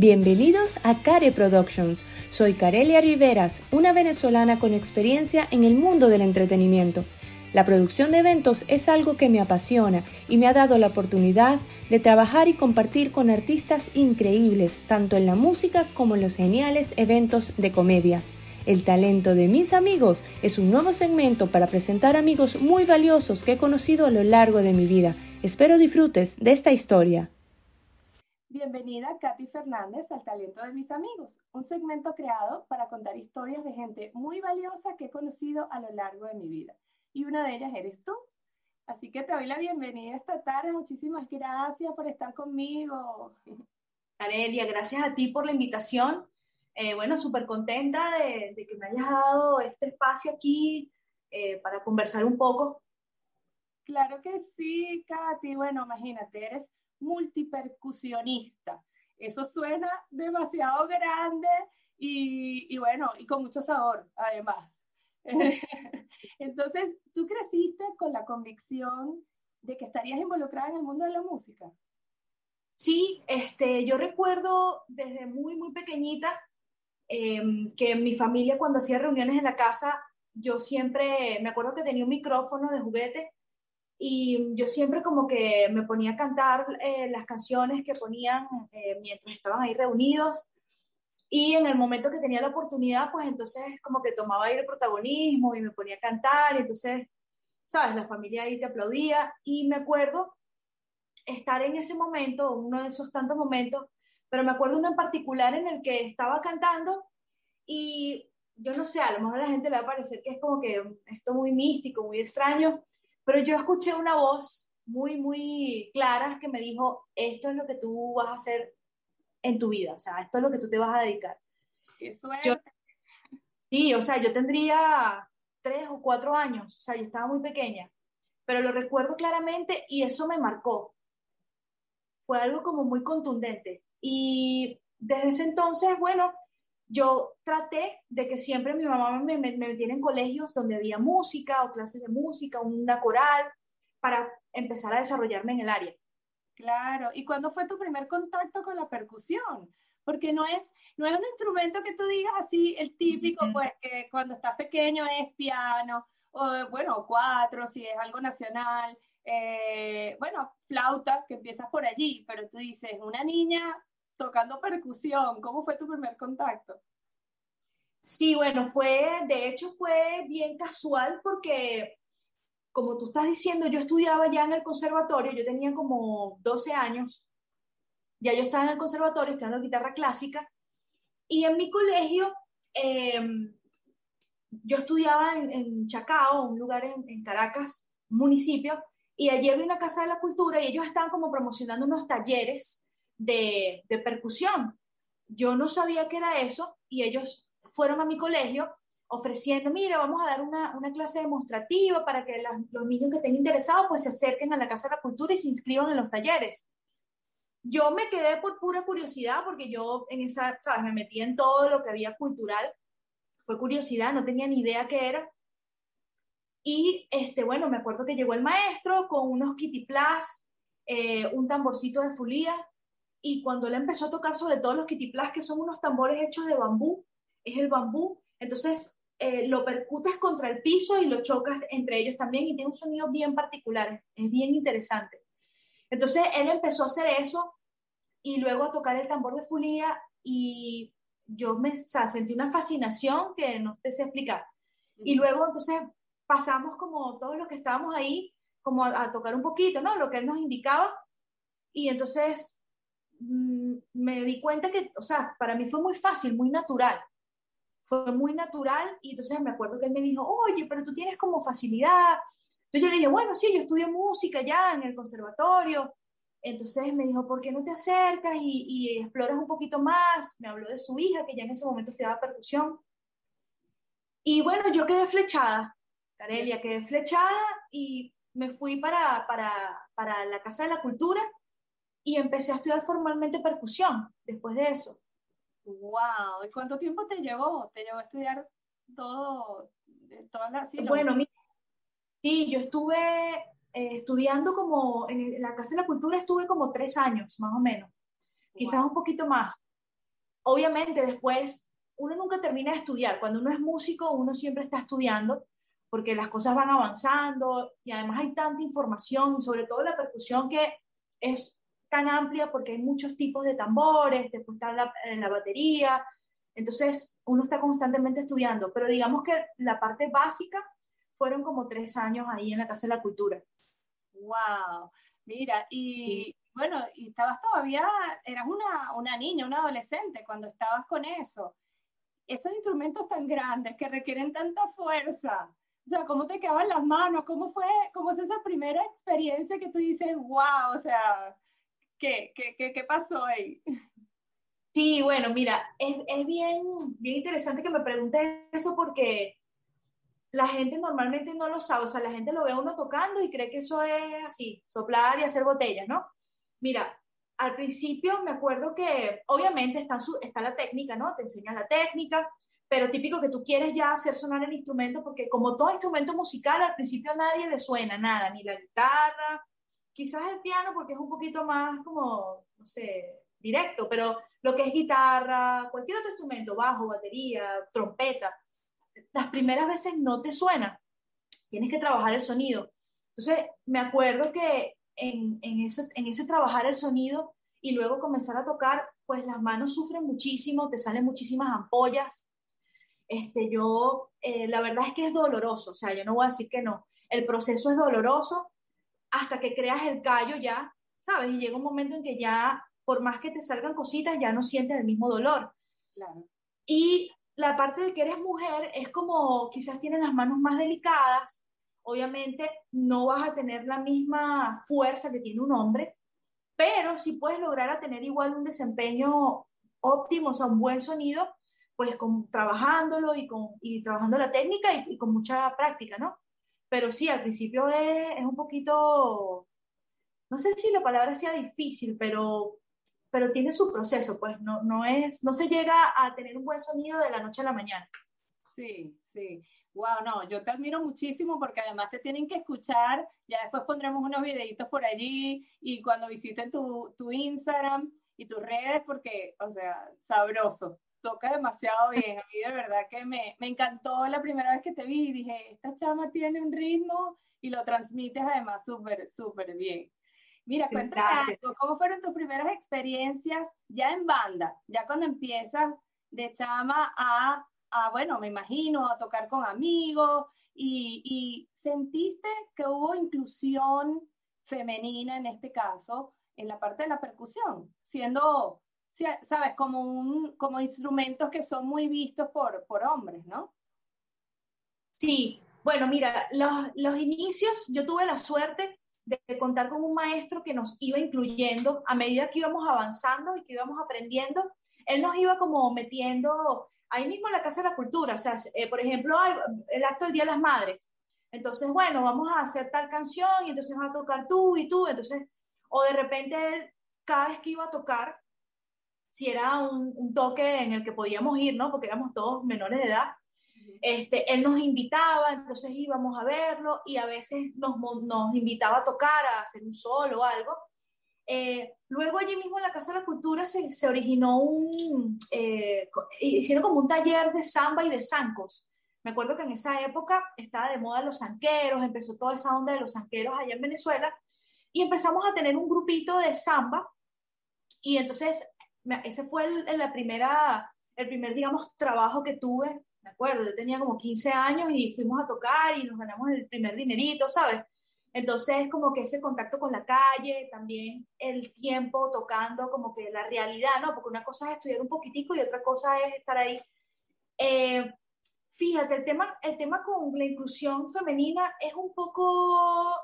Bienvenidos a Care Productions. Soy Carelia Riveras, una venezolana con experiencia en el mundo del entretenimiento. La producción de eventos es algo que me apasiona y me ha dado la oportunidad de trabajar y compartir con artistas increíbles, tanto en la música como en los geniales eventos de comedia. El talento de mis amigos es un nuevo segmento para presentar amigos muy valiosos que he conocido a lo largo de mi vida. Espero disfrutes de esta historia. Bienvenida Katy Fernández al Talento de mis amigos, un segmento creado para contar historias de gente muy valiosa que he conocido a lo largo de mi vida. Y una de ellas eres tú. Así que te doy la bienvenida esta tarde. Muchísimas gracias por estar conmigo. Arelia, gracias a ti por la invitación. Eh, bueno, súper contenta de, que me hayas dado este espacio aquí eh, para conversar un poco. Claro que sí, Katy. Bueno, imagínate, eres multipercusionista. Eso suena demasiado grande y, bueno, y con mucho sabor, además. Entonces, ¿tú creciste con la convicción de que estarías involucrada en el mundo de la música? Sí, este, yo recuerdo desde muy, muy pequeñita em, que mi familia cuando hacía reuniones en la casa, yo siempre, me acuerdo que tenía un micrófono de juguete y yo siempre como que me ponía a cantar eh, las canciones que ponían eh, mientras estaban ahí reunidos. Y en el momento que tenía la oportunidad, pues entonces como que tomaba ahí el protagonismo y me ponía a cantar y entonces, sabes, la familia ahí te aplaudía. Y me acuerdo estar en ese momento, uno de esos tantos momentos, pero me acuerdo uno en particular en el que estaba cantando y yo no sé, a lo mejor a la gente le va a parecer que es como que esto muy místico, muy extraño, pero yo escuché una voz muy, muy clara que me dijo, esto es lo que tú vas a hacer en tu vida, o sea, esto es lo que tú te vas a dedicar. Eso sí, o sea, yo tendría tres o cuatro años, o sea, yo estaba muy pequeña, pero lo recuerdo claramente y eso me marcó. Fue algo como muy contundente. Y desde ese entonces, bueno, yo traté de que siempre mi mamá me, me, metiera en colegios donde había música o clases de música, una coral, para empezar a desarrollarme en el área. Claro, ¿y cuándo fue tu primer contacto con la percusión? Porque no es, no es un instrumento que tú digas así, el típico, pues que cuando estás pequeño es piano, o bueno, cuatro, si es algo nacional, eh, bueno, flauta, que empiezas por allí, pero tú dices, una niña tocando percusión. ¿Cómo fue tu primer contacto? Sí, bueno, fue, de hecho fue bien casual porque, como tú estás diciendo, yo estudiaba ya en el conservatorio, yo tenía como 12 años, ya yo estaba en el conservatorio estudiando guitarra clásica, y en mi colegio, em, yo estudiaba en, Chacao, un lugar en, Caracas, municipio, y allí había una casa de la cultura y ellos estaban como promocionando unos talleres de, percusión. Yo no sabía qué era eso y ellos fueron a mi colegio ofreciendo, mira, vamos a dar una, clase demostrativa para que los niños que estén interesados pues se acerquen a la Casa de la Cultura y se inscriban en los talleres. Yo me quedé por pura curiosidad porque yo en esa, ¿sabes? Me metí en todo lo que había cultural. Fue curiosidad, no tenía ni idea qué era. Y, este, bueno, me acuerdo que llegó el maestro con unos kitty eh, un tamborcito de fulía, y cuando él empezó a tocar sobre todo los kitiplas, que son unos tambores hechos de bambú, es el bambú, entonces eh, lo percutes contra el piso y lo chocas entre ellos también y tiene un sonido bien particular, es bien interesante. Entonces él empezó a hacer eso y luego a tocar el tambor de fulía y yo me sentí una fascinación que no te sé explicar. Y luego entonces pasamos como todos los que estábamos ahí, como a, a tocar un poquito, ¿no? Lo que él nos indicaba. Y entonces me di cuenta que, o sea, para mí fue muy fácil, muy natural. Fue muy natural y entonces me acuerdo que él me dijo, oye, pero tú tienes como facilidad. Entonces yo le dije, bueno, sí, yo estudio música ya en el conservatorio. Entonces me dijo, ¿por qué no te acercas y, y exploras un poquito más? Me habló de su hija, que ya en ese momento estudiaba percusión. Y bueno, yo quedé flechada, Carelia, quedé flechada y me fui para, para, para la Casa de la Cultura y empecé a estudiar formalmente percusión después de eso. ¡Wow! ¿Y cuánto tiempo te llevó? ¿Te llevó a estudiar todo, todas las... bueno, sí, yo estuve eh, estudiando como, en, la Casa de la Cultura estuve como tres años, más o menos, quizás un poquito más. obviamente después uno nunca termina de estudiar. Cuando uno es músico, uno siempre está estudiando porque las cosas van avanzando y además hay tanta información, sobre todo la percusión que es tan amplia porque hay muchos tipos de tambores, después está la, la batería, entonces uno está constantemente estudiando, pero digamos que la parte básica fueron como tres años ahí en la Casa de la Cultura. ¡Wow! Mira, y bueno, y estabas todavía, eras una, una niña, una adolescente cuando estabas con eso. Esos instrumentos tan grandes que requieren tanta fuerza, o sea, ¿cómo te quedaban las manos? ¿Cómo fue, cómo es esa primera experiencia que tú dices, wow, o sea, ¿qué, qué, qué, qué pasó ahí? Sí, bueno, mira, es, es, bien, bien interesante que me preguntes eso porque la gente normalmente no lo sabe, o sea, la gente lo ve a uno tocando y cree que eso es así, soplar y hacer botellas, ¿no? Mira, al principio me acuerdo que obviamente está, está la técnica, ¿no? Te enseñan la técnica, pero típico que tú quieres ya hacer sonar el instrumento, porque como todo instrumento musical, al principio a nadie le suena nada, ni la guitarra, quizás el piano porque es un poquito más como, no sé, directo, pero lo que es guitarra, cualquier otro instrumento, bajo, batería, trompeta, las primeras veces no te suena, tienes que trabajar el sonido. Entonces, me acuerdo que en, en, eso, en ese trabajar el sonido y luego comenzar a tocar, pues las manos sufren muchísimo, te salen muchísimas ampollas, este, yo, eh, la verdad es que es doloroso, o sea, yo no voy a decir que no. El proceso es doloroso hasta que creas el callo ya, ¿sabes? Y llega un momento en que ya, por más que te salgan cositas, ya no sientes el mismo dolor. Claro. Y la parte de que eres mujer es como quizás tienes las manos más delicadas, obviamente no vas a tener la misma fuerza que tiene un hombre, pero sí puedes lograr a tener igual un desempeño óptimo, o sea, un buen sonido, pues con, trabajándolo y, con, y trabajando la técnica y, con mucha práctica, ¿no? Pero sí, al principio es, es, un poquito, no sé si la palabra sea difícil, pero, pero tiene su proceso, pues no, no, es, no se llega a tener un buen sonido de la noche a la mañana. Sí, sí. Wow, no, yo te admiro muchísimo porque además te tienen que escuchar, ya después pondremos unos videitos por allí y cuando visiten tu, tu Instagram y tus redes porque, o sea, sabroso, toca demasiado bien. A mí de verdad que me, me encantó la primera vez que te vi. Dije, esta chama tiene un ritmo y lo transmites además súper, súper bien. Mira, cuéntame ¿cómo fueron tus primeras experiencias ya en banda? Ya cuando empiezas de chama a, a bueno, me imagino, a tocar con amigos y, y sentiste que hubo inclusión femenina en este caso en la parte de la percusión, siendo sabes, como, un, como instrumentos que son muy vistos por, por hombres, ¿no? Sí, bueno, mira, los, los inicios yo tuve la suerte de contar con un maestro que nos iba incluyendo a medida que íbamos avanzando y que íbamos aprendiendo. Él nos iba como metiendo ahí mismo en la Casa de la Cultura, o sea, eh, por ejemplo, el acto del Día de las Madres. Entonces, bueno, vamos a hacer tal canción y entonces vas a tocar tú y tú, entonces, o de repente cada vez que iba a tocar, si era un, toque en el que podíamos ir, ¿no? Porque éramos todos menores de edad. Este, él nos invitaba, entonces íbamos a verlo y a veces nos, nos invitaba a tocar, a hacer un solo o algo. Eh, luego allí mismo en la Casa de la Cultura se, se originó un, eh, hicieron como un taller de samba y de zancos. Me acuerdo que en esa época estaba de moda los zanqueros, empezó toda esa onda de los zanqueros allá en Venezuela y empezamos a tener un grupito de samba y entonces ese fue el, la primera, el primer, digamos, trabajo que tuve, me acuerdo, yo tenía como 15 años y fuimos a tocar y nos ganamos el primer dinerito, ¿sabes? Entonces, como que ese contacto con la calle, también el tiempo tocando, como que la realidad, ¿no? Porque una cosa es estudiar un poquitico y otra cosa es estar ahí. Eh, fíjate, el tema, el tema con la inclusión femenina es un poco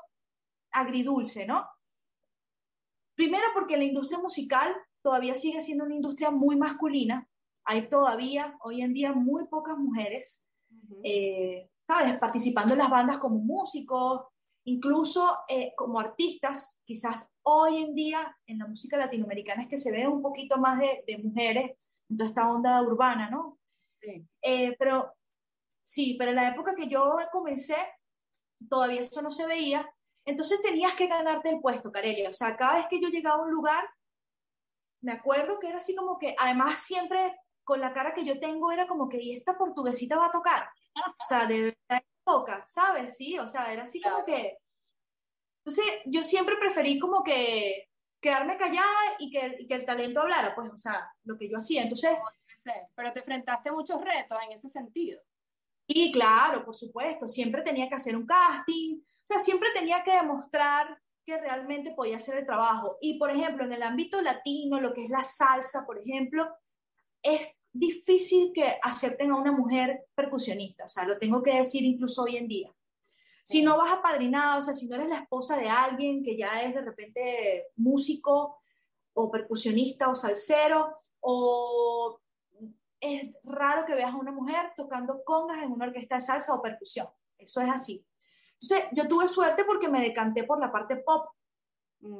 agridulce, ¿no? Primero porque la industria musical todavía sigue siendo una industria muy masculina. Hay todavía, hoy en día, muy pocas mujeres, eh, ¿sabes? Participando en las bandas como músicos, incluso eh, como artistas. Quizás hoy en día en la música latinoamericana es que se ve un poquito más de, de mujeres en toda esta onda urbana, ¿no? Sí. Eh, pero sí, pero en la época que yo comencé, todavía eso no se veía. Entonces tenías que ganarte el puesto, Carelia. O sea, cada vez que yo llegaba a un lugar, me acuerdo que era así como que, además siempre con la cara que yo tengo era como que, ¿y esta portuguesita va a tocar? O sea, de verdad toca, ¿sabes? Sí, o sea, era así como que... Entonces, yo siempre preferí como que quedarme callada y que, y que el talento hablara, pues, o sea, lo que yo hacía. Entonces... Pero te enfrentaste a muchos retos en ese sentido. Y claro, por supuesto, siempre tenía que hacer un casting, o sea, siempre tenía que demostrar que realmente podía hacer el trabajo. Y, por ejemplo, en el ámbito latino, lo que es la salsa, por ejemplo, es difícil que acepten a una mujer percusionista, o sea, lo tengo que decir incluso hoy en día. Si no vas apadrinada, o sea, si no eres la esposa de alguien que ya es de repente músico o percusionista o salsero, o es raro que veas a una mujer tocando congas en una orquesta de salsa o percusión. Eso es así. Entonces, yo tuve suerte porque me decanté por la parte pop.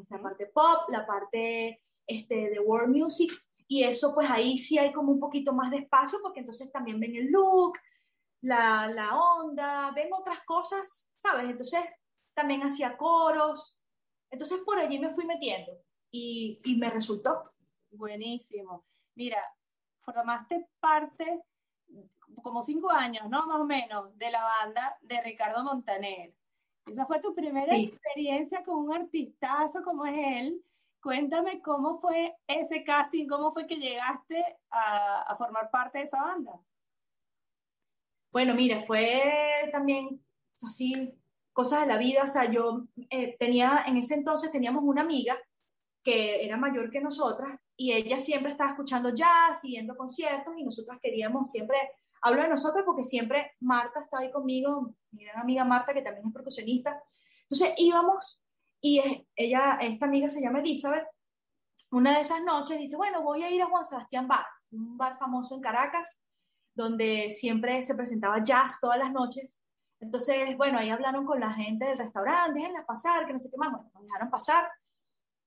La parte pop, la parte este, de world music. Y eso, pues ahí sí hay como un poquito más de espacio porque entonces también ven el look, la, la onda, ven otras cosas, ¿sabes? Entonces, también hacía coros. Entonces, por allí me fui metiendo y, y me resultó. Buenísimo. Mira, formaste parte, como cinco años, ¿no? Más o menos, de la banda de Ricardo Montaner. Esa fue tu primera experiencia con un artistazo como es él. Cuéntame cómo fue ese casting, cómo fue que llegaste a, formar parte de esa banda. Bueno, mira, fue también así, cosas de la vida. O sea, yo eh, tenía, en ese entonces teníamos una amiga que era mayor que nosotras y ella siempre estaba escuchando jazz, siguiendo conciertos y nosotras queríamos siempre, hablo de nosotros porque siempre Marta estaba ahí conmigo, mi gran amiga Marta que también es percusionista, entonces íbamos y ella, esta amiga se llama Elizabeth, una de esas noches dice, bueno, voy a ir a Juan Sebastián Bar, un bar famoso en Caracas, donde siempre se presentaba jazz todas las noches. Entonces, bueno, ahí hablaron con la gente del restaurante, déjenla pasar, que no sé qué más, bueno, nos dejaron pasar.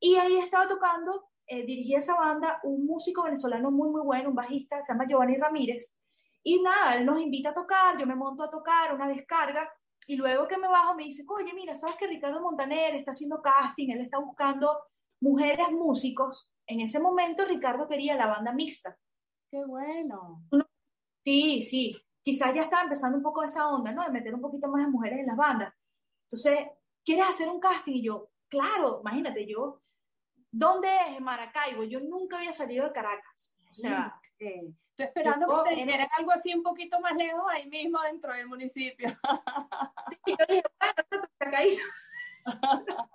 Y ahí estaba tocando eh, dirigía esa banda un músico venezolano muy, muy bueno, un bajista, se llama Giovanni Ramírez. Y nada, él nos invita a tocar, yo me monto a tocar una descarga y luego que me bajo me dice, oye, mira, ¿sabes que Ricardo Montaner está haciendo casting? Él está buscando mujeres músicos. En ese momento Ricardo quería la banda mixta. Qué bueno. Sí, sí. Quizás ya estaba empezando un poco esa onda, ¿no? De meter un poquito más de mujeres en las bandas. Entonces, ¿quieres hacer un casting? Y yo, claro, imagínate, yo ¿Dónde es Maracaibo? Yo nunca había salido de Caracas. O sea, estoy esperando que te dijeran algo así un poquito más lejos, ahí mismo dentro del municipio. Sí, yo dije, bueno,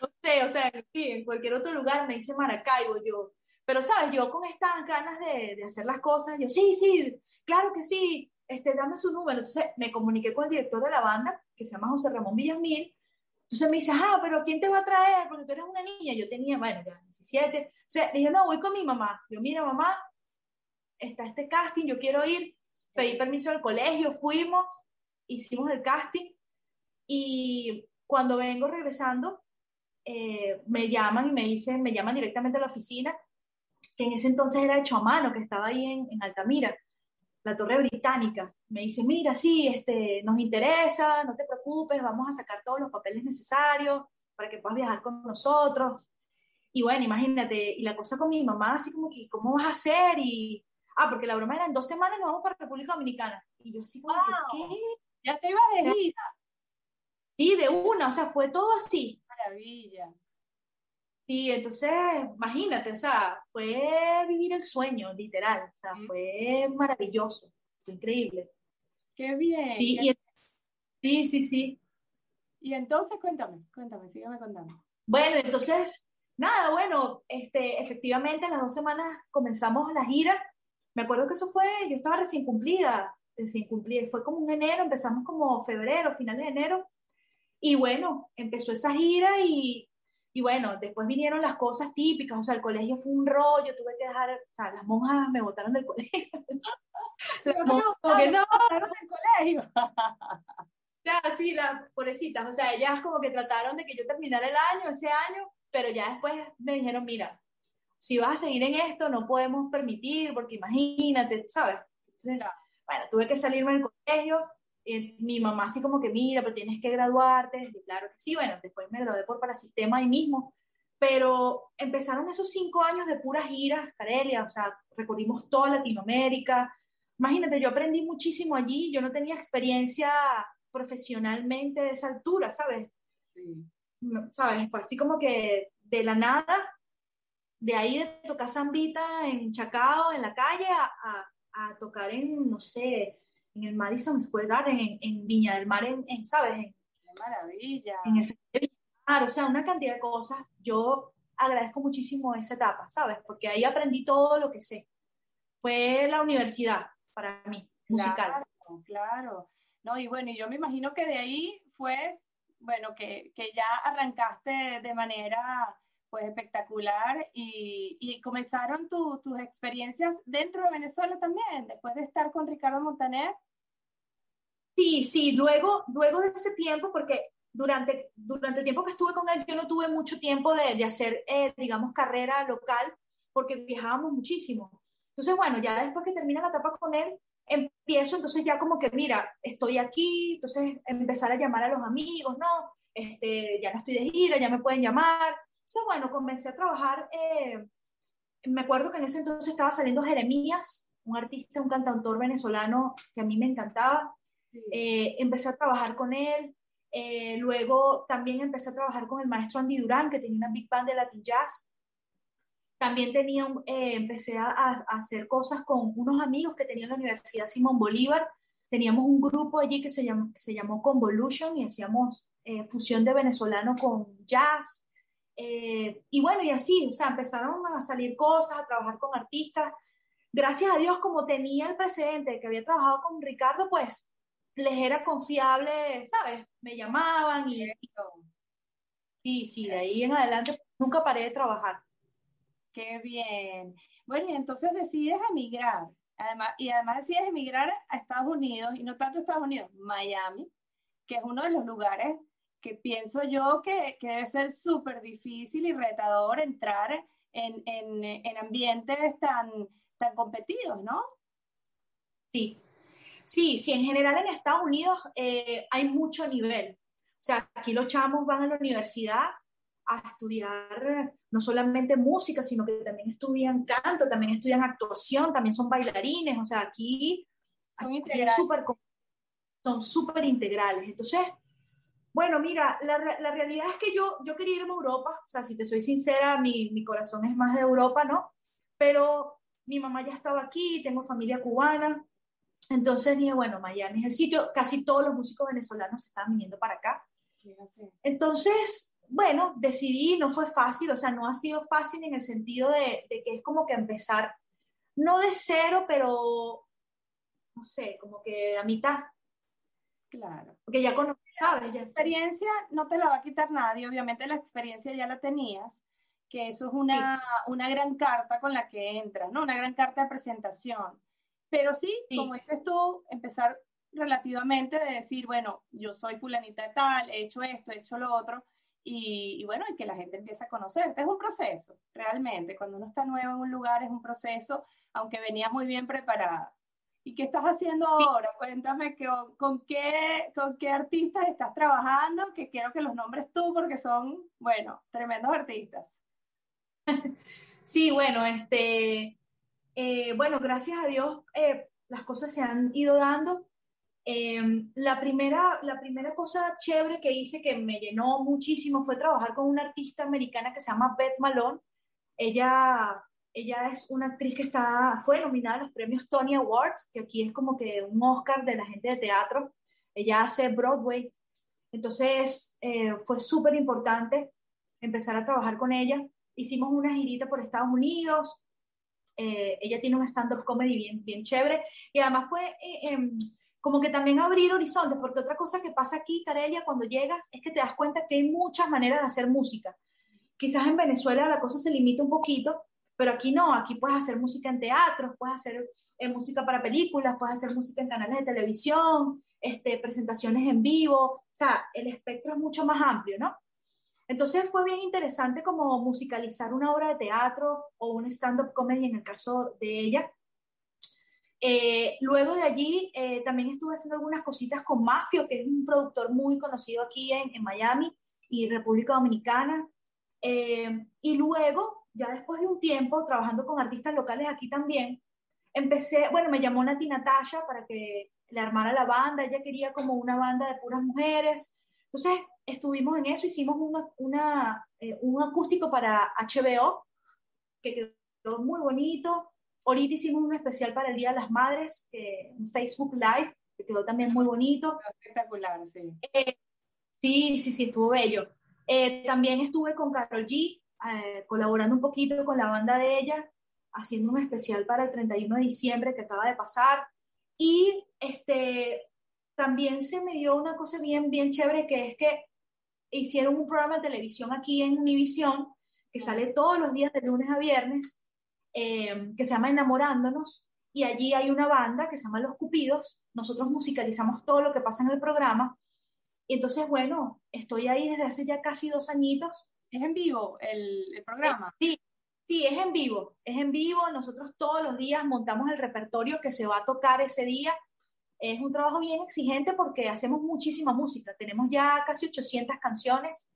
no sé, o sea, sí, en cualquier otro lugar me dice Maracaibo, yo. Pero, ¿sabes? Yo con estas ganas de, de hacer las cosas, yo, sí, sí, claro que sí, este, dame su número. Entonces me comuniqué con el director de la banda, que se llama José Ramón Villamil, entonces me dice, ah, pero ¿quién te va a traer? Porque tú eres una niña. Yo tenía, bueno, ya 17. O sea, dije, no, voy con mi mamá. Yo, mira, mamá, está este casting, yo quiero ir. Pedí permiso al colegio, fuimos, hicimos el casting. Y cuando vengo regresando, eh, me llaman y me dicen, me llaman directamente a la oficina, que en ese entonces era hecho a mano, que estaba ahí en, en Altamira la Torre Británica. Me dice, mira, sí, este, nos interesa, no te preocupes, vamos a sacar todos los papeles necesarios para que puedas viajar con nosotros. Y bueno, imagínate, y la cosa con mi mamá, así como que, ¿cómo vas a hacer? Y, ah, porque la broma era en dos semanas nos vamos para República Dominicana. Y yo así como, ¿qué? Ya te ibas de gira. Sí, de una, o sea, fue todo así. Maravilla. Sí, entonces, imagínate, o sea, fue vivir el sueño, literal, o sea, fue maravilloso, fue increíble. Qué bien. Sí, sí, sí, sí. Y entonces, cuéntame, cuéntame, sígueme contando. Bueno, entonces, nada, bueno, este, efectivamente, las dos semanas comenzamos la gira. Me acuerdo que eso fue, yo estaba recién cumplida, recién cumplida, fue como un enero, empezamos como febrero, finales de enero. Y bueno, empezó esa gira y y bueno, después vinieron las cosas típicas, o sea, el colegio fue un rollo, tuve que dejar, o sea, las monjas me botaron del colegio. las monjas, que no, botaron del colegio. ya, sí, las pobrecitas, o sea, ellas como que trataron de que yo terminara el año, ese año, pero ya después me dijeron, mira, si vas a seguir en esto, no podemos permitir, porque imagínate, ¿sabes? Entonces, bueno, tuve que salirme del colegio, mi mamá así como que, mira, pero tienes que graduarte. Y claro que sí, bueno, después me gradué por para sistema ahí mismo. pero empezaron esos cinco años de puras giras, Carelia, o sea, recorrimos toda Latinoamérica. Imagínate, yo aprendí muchísimo allí, yo no tenía experiencia profesionalmente de esa altura, ¿sabes? Sí. ¿Sabes? Fue así como que de la nada, de ahí de tocar zambita en Chacao, en la calle, a, a, tocar en, no sé, en el Madison Square Garden, en, Viña del Mar, en, ¿sabes? Qué maravilla. En el o sea, una cantidad de cosas. Yo agradezco muchísimo esa etapa, ¿sabes? Porque ahí aprendí todo lo que sé. Fue la universidad para mí, musical. Claro, claro. No, y bueno, y yo me imagino que de ahí fue, bueno, que, que ya arrancaste de manera pues espectacular y, y comenzaron tus experiencias dentro de Venezuela también, después de estar con Ricardo Montaner. Sí, sí, luego, luego de ese tiempo, porque durante, durante el tiempo que estuve con él, yo no tuve mucho tiempo de, de hacer, eh, digamos, carrera local, porque viajábamos muchísimo. Entonces, bueno, ya después que termina la etapa con él, empiezo entonces ya como que, mira, estoy aquí, entonces empezar a llamar a los amigos, no, este, ya no estoy de gira, ya me pueden llamar. Entonces, bueno, comencé a trabajar, eh, me acuerdo que en ese entonces estaba saliendo Jeremías, un artista, un cantautor venezolano que a mí me encantaba. Eh, empecé a trabajar con él, eh, luego también empecé a trabajar con el maestro Andy Durán, que tenía una big band de Latin Jazz. También tenía, eh, empecé a, a, hacer cosas con unos amigos que tenía en la Universidad Simón Bolívar. Teníamos un grupo allí que se llamó, que se llamó Convolution y hacíamos eh, fusión de venezolano con jazz. Y bueno, y así, o sea, empezaron a salir cosas, a trabajar con artistas. Gracias a Dios, como tenía el precedente que había trabajado con Ricardo, pues les era confiable, ¿sabes? Me llamaban y... Sí, sí, de ahí en adelante nunca paré de trabajar. Qué bien. Bueno, y entonces decides emigrar. Además, y además decides emigrar a Estados Unidos, y no tanto Estados Unidos, Miami, que es uno de los lugares que pienso yo que, que debe ser súper difícil y retador entrar en, en, en ambientes tan, tan competidos, ¿no? Sí, Sí, sí, en general en Estados Unidos eh, hay mucho nivel. O sea, aquí los chamos van a la universidad a estudiar no solamente música, sino que también estudian canto, también estudian actuación, también son bailarines. O sea, aquí, son súper integrales. Entonces, bueno, mira, la, la, realidad es que yo, yo quería irme a Europa. O sea, si te soy sincera, mi, mi corazón es más de Europa, ¿no? Pero mi mamá ya estaba aquí, tengo familia cubana. Entonces dije, bueno, Miami es el sitio, casi todos los músicos venezolanos se estaban viniendo para acá. Entonces, bueno, decidí, no fue fácil, o sea, no ha sido fácil en el sentido de, que es como que empezar, no de cero, pero, no sé, como que a mitad. Claro. Porque ya conoces, ¿sabes? La experiencia no te la va a quitar nadie, obviamente la experiencia ya la tenías, que eso es una, una gran carta con la que entras, ¿no? Una gran carta de presentación pero sí, como dices tú, empezar relativamente de decir, bueno, yo soy fulanita de tal, he hecho esto, he hecho lo otro, y, bueno, y que la gente empiece a conocerte. Es un proceso, realmente. Cuando uno está nuevo en un lugar es un proceso, aunque venías muy bien preparada. ¿Y qué estás haciendo ahora? Cuéntame con, qué, con qué artistas estás trabajando, que quiero que los nombres tú porque son, bueno, tremendos artistas. Sí, bueno, este, eh, bueno, gracias a Dios eh, las cosas se han ido dando. Eh, la, primera, la primera cosa chévere que hice que me llenó muchísimo fue trabajar con una artista americana que se llama Beth Malone. Ella, ella es una actriz que está, fue nominada a los premios Tony Awards, que aquí es como que un Oscar de la gente de teatro. Ella hace Broadway. Entonces fue súper importante empezar a trabajar con ella. Hicimos una girita por Estados Unidos, eh, ella tiene un stand-up comedy bien, bien chévere y además fue eh, em, como que también abrir horizontes, porque otra cosa que pasa aquí, Carelia, cuando llegas es que te das cuenta que hay muchas maneras de hacer música. Quizás en Venezuela la cosa se limita un poquito, pero aquí no, aquí puedes hacer música en teatros, puedes hacer eh, música para películas, puedes hacer música en canales de televisión, este, presentaciones en vivo, o sea, el espectro es mucho más amplio, ¿no? Entonces fue bien interesante como musicalizar una obra de teatro o un stand-up comedy en el caso de ella. Eh, luego de allí eh, también estuve haciendo algunas cositas con Mafio, que es un productor muy conocido aquí en, Miami y República Dominicana. Eh, y luego, ya después de un tiempo, trabajando con artistas locales aquí también, empecé, bueno, me llamó Nati Natasha para que le armara la banda, ella quería como una banda de puras mujeres. Entonces, estuvimos en eso, hicimos una, una, eh, un acústico para HBO, que quedó muy bonito. Ahorita hicimos un especial para el Día de las Madres, en Facebook Live, que quedó también muy bonito. Espectacular, sí. Eh, sí, sí, sí, estuvo bello. Eh, también estuve con Carol G, eh, colaborando un poquito con la banda de ella, haciendo un especial para el 31 de diciembre que acaba de pasar. Y este, también se me dio una cosa bien, bien chévere, que es que hicieron un programa de televisión aquí en Univision, que sale todos los días de lunes a viernes, que se llama Enamorándonos, y allí hay una banda que se llama Los Cupidos, nosotros musicalizamos todo lo que pasa en el programa, y entonces, bueno, estoy ahí desde hace ya casi dos añitos. ¿Es en vivo el, programa? Sí, sí, es en vivo, es en vivo, nosotros todos los días montamos el repertorio que se va a tocar ese día, es un trabajo bien exigente porque hacemos muchísima música, tenemos ya casi 800 canciones,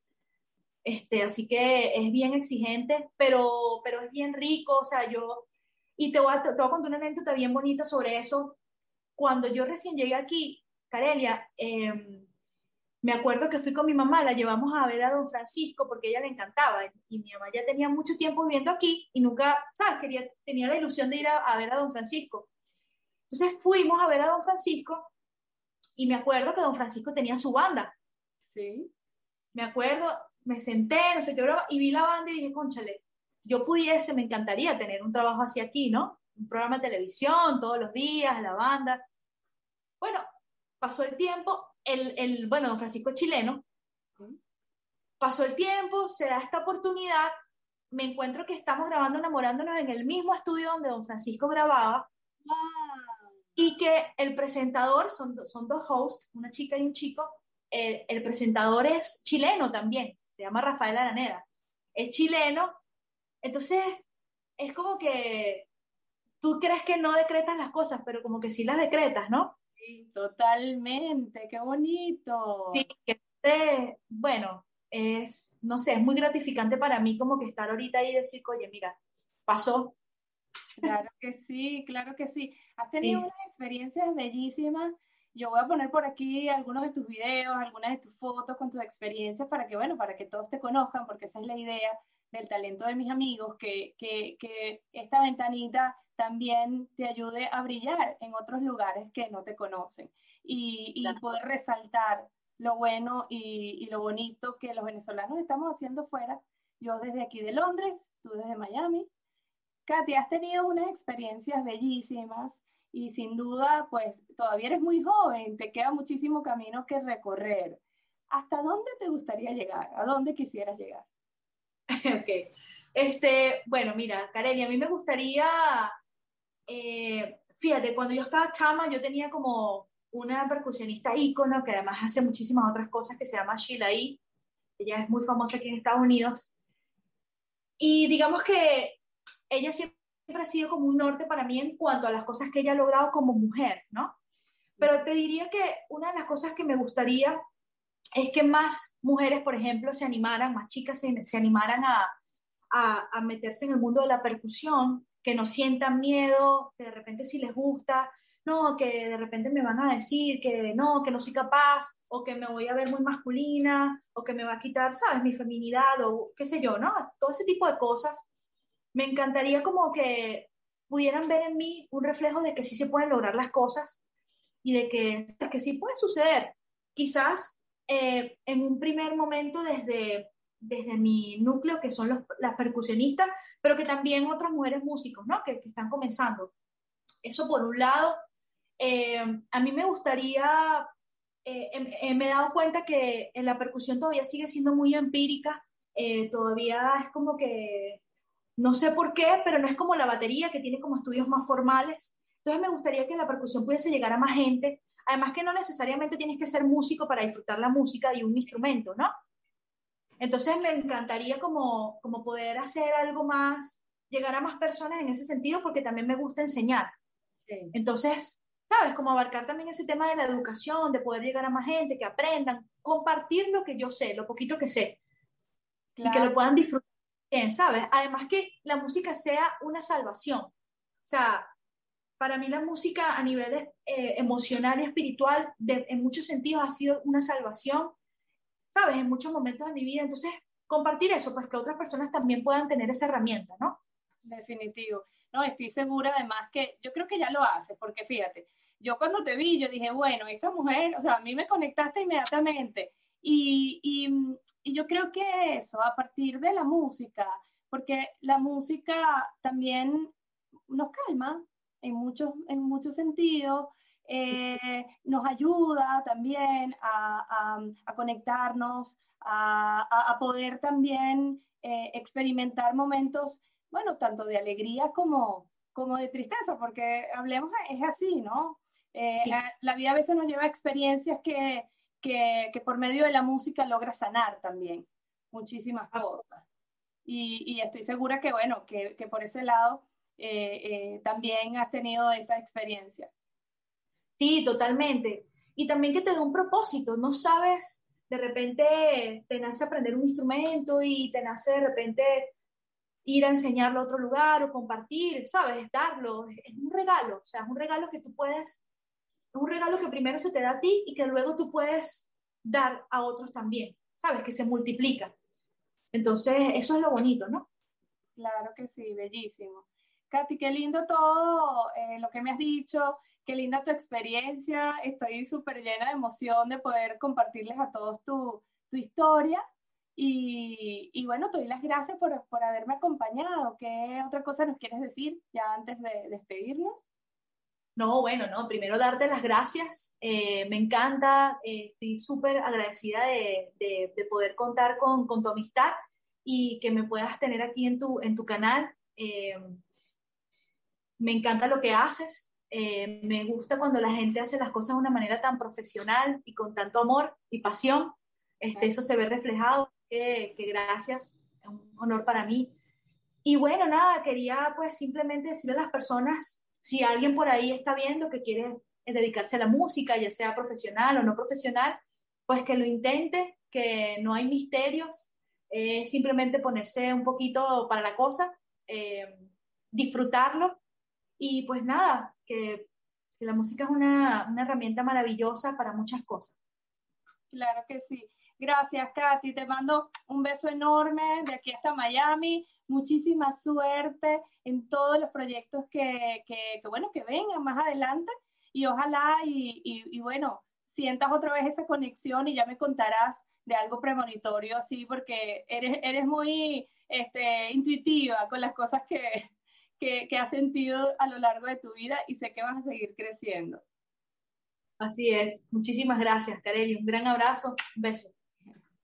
este, así que es bien exigente, pero, pero es bien rico, o sea, yo y te voy, a, te voy a contar una anécdota bien bonita sobre eso. Cuando yo recién llegué aquí, Carelia, em, me acuerdo que fui con mi mamá, la llevamos a ver a don Francisco porque a ella le encantaba y mi mamá ya tenía mucho tiempo viviendo aquí y nunca, ¿sabes? Quería, tenía la ilusión de ir a, a, ver a don Francisco. Entonces fuimos a ver a don Francisco y me acuerdo que don Francisco tenía su banda. Sí. Me acuerdo, me senté, no sé qué broma, y vi la banda y dije, conchale, yo pudiese, me encantaría tener un trabajo así aquí, ¿no? Un programa de televisión todos los días, la banda. Bueno, pasó el tiempo, el, el bueno, don Francisco es chileno, pasó el tiempo, se da esta oportunidad, me encuentro que estamos grabando Enamorándonos en el mismo estudio donde don Francisco grababa, y que el presentador, son, son dos hosts, una chica y un chico, el, el presentador es chileno también, se llama Rafael Araneda, es chileno entonces, es como que tú crees que no decretas las cosas, pero como que sí las decretas, ¿no? Sí, totalmente, qué bonito. Sí, bueno, es, no sé, es muy gratificante para mí como que estar ahorita ahí y decir, oye, mira, pasó. Claro que sí, claro que sí. Has tenido unas experiencias bellísimas. Yo voy a poner por aquí algunos de tus videos, algunas de tus fotos con tus experiencias para que, bueno, para que todos te conozcan, porque esa es la idea del talento de mis amigos, que, que, que, esta ventanita también te ayude a brillar en otros lugares que no te conocen y, y poder resaltar lo bueno y, y, lo bonito que los venezolanos estamos haciendo fuera. Yo desde aquí de Londres, tú desde Miami. Katy, has tenido unas experiencias bellísimas y sin duda, pues todavía eres muy joven, te queda muchísimo camino que recorrer. ¿Hasta dónde te gustaría llegar? ¿A dónde quisieras llegar? ok. Este, bueno, mira, Karelia, a mí me gustaría, eh, fíjate, cuando yo estaba chama, yo tenía como una percusionista ícono que además hace muchísimas otras cosas que se llama Sheila E. Ella es muy famosa aquí en Estados Unidos. Y digamos que ella siempre ha sido como un norte para mí en cuanto a las cosas que ella ha logrado como mujer, ¿no? Pero te diría que una de las cosas que me gustaría es que más mujeres, por ejemplo, se animaran, más chicas se, animaran a, meterse en el mundo de la percusión, que no sientan miedo, que de repente si les gusta, no, que de repente me van a decir que no, que no soy capaz, o que me voy a ver muy masculina, o que me va a quitar, ¿sabes?, mi feminidad, o qué sé yo, ¿no? Todo ese tipo de cosas. Me encantaría como que pudieran ver en mí un reflejo de que sí se pueden lograr las cosas y de que, que sí puede suceder. Quizás eh, en un primer momento desde, desde mi núcleo, que son los, las percusionistas, pero que también otras mujeres músicos, ¿no? Que, que están comenzando. Eso por un lado. Eh, a mí me gustaría, eh, me he dado cuenta que en la percusión todavía sigue siendo muy empírica, todavía es como que, no sé por qué, pero no es como la batería que tiene como estudios más formales. Entonces me gustaría que la percusión pudiese llegar a más gente, Además que no necesariamente tienes que ser músico para disfrutar la música y un instrumento, ¿no? Entonces me encantaría como, como poder hacer algo más, llegar a más personas en ese sentido, porque también me gusta enseñar. Sí. Entonces, ¿sabes? Como abarcar también ese tema de la educación, de poder llegar a más gente, que aprendan, compartir lo que yo sé, lo poquito que sé. y que lo puedan disfrutar bien, ¿sabes? Además que la música sea una salvación. O sea, para mí la música a nivel eh, emocional y espiritual, en muchos sentidos, ha sido una salvación, ¿sabes? En muchos momentos de mi vida. Entonces, compartir eso, pues que otras personas también puedan tener esa herramienta, ¿no? Definitivo. No, estoy segura además que yo creo que ya lo hace, porque fíjate, yo cuando te vi, yo dije, bueno, esta mujer, o sea, a mí me conectaste inmediatamente. Y, y, y yo creo que eso, a partir de la música, porque la música también nos calma en muchos, en muchos sentidos, eh, nos ayuda también a, a, conectarnos, a, a, poder también eh, experimentar momentos, bueno, tanto de alegría como, como de tristeza, porque hablemos, es así, ¿no? Eh, la vida a veces nos lleva a experiencias que, que, que, por medio de la música logra sanar también muchísimas ah. cosas. Y, y estoy segura que, bueno, que, que por ese lado eh, eh, también has tenido esa experiencia. Sí, totalmente. Y también que te dé un propósito, no sabes, de repente te nace aprender un instrumento y te nace de repente ir a enseñarlo a otro lugar o compartir, ¿sabes? Darlo, es un regalo, o sea, es un regalo que tú puedes es un regalo que primero se te da a ti y que luego tú puedes dar a otros también, ¿sabes? Que se multiplica. Entonces, eso es lo bonito, ¿no? Claro que sí, bellísimo. Katy, qué lindo todo eh, lo que me has dicho, qué linda tu experiencia. Estoy súper llena de emoción de poder compartirles a todos tu, tu historia. Y, y, bueno, te doy las gracias por, por haberme acompañado. ¿Qué otra cosa nos quieres decir ya antes de despedirnos? No, bueno, no, primero darte las gracias. Eh, me encanta, eh, estoy súper agradecida de, de, poder contar con, con, tu amistad y que me puedas tener aquí en tu, en tu canal. Eh, me encanta lo que haces. me gusta cuando la gente hace las cosas de una manera tan profesional y con tanto amor y pasión. Este, eso se ve reflejado. que gracias, es un honor para mí. Y bueno, nada, quería pues simplemente decirle a las personas si alguien por ahí está viendo que quiere dedicarse a la música, ya sea profesional o no profesional, pues que lo intente, que no hay misterios, simplemente ponerse un poquito para la cosa, eh, disfrutarlo y pues nada, que, que la música es una, una herramienta maravillosa para muchas cosas. Claro que sí. Gracias, Katy. Te mando un beso enorme de aquí hasta Miami. Muchísima suerte en todos los proyectos que, que, bueno, que vengan más adelante. Y ojalá, y, y, bueno, sientas otra vez esa conexión y ya me contarás de algo premonitorio así, porque eres, eres muy este, intuitiva con las cosas que, que, que has sentido a lo largo de tu vida y sé que vas a seguir creciendo. Así es. Muchísimas gracias, Kareli. Un gran abrazo. Un beso.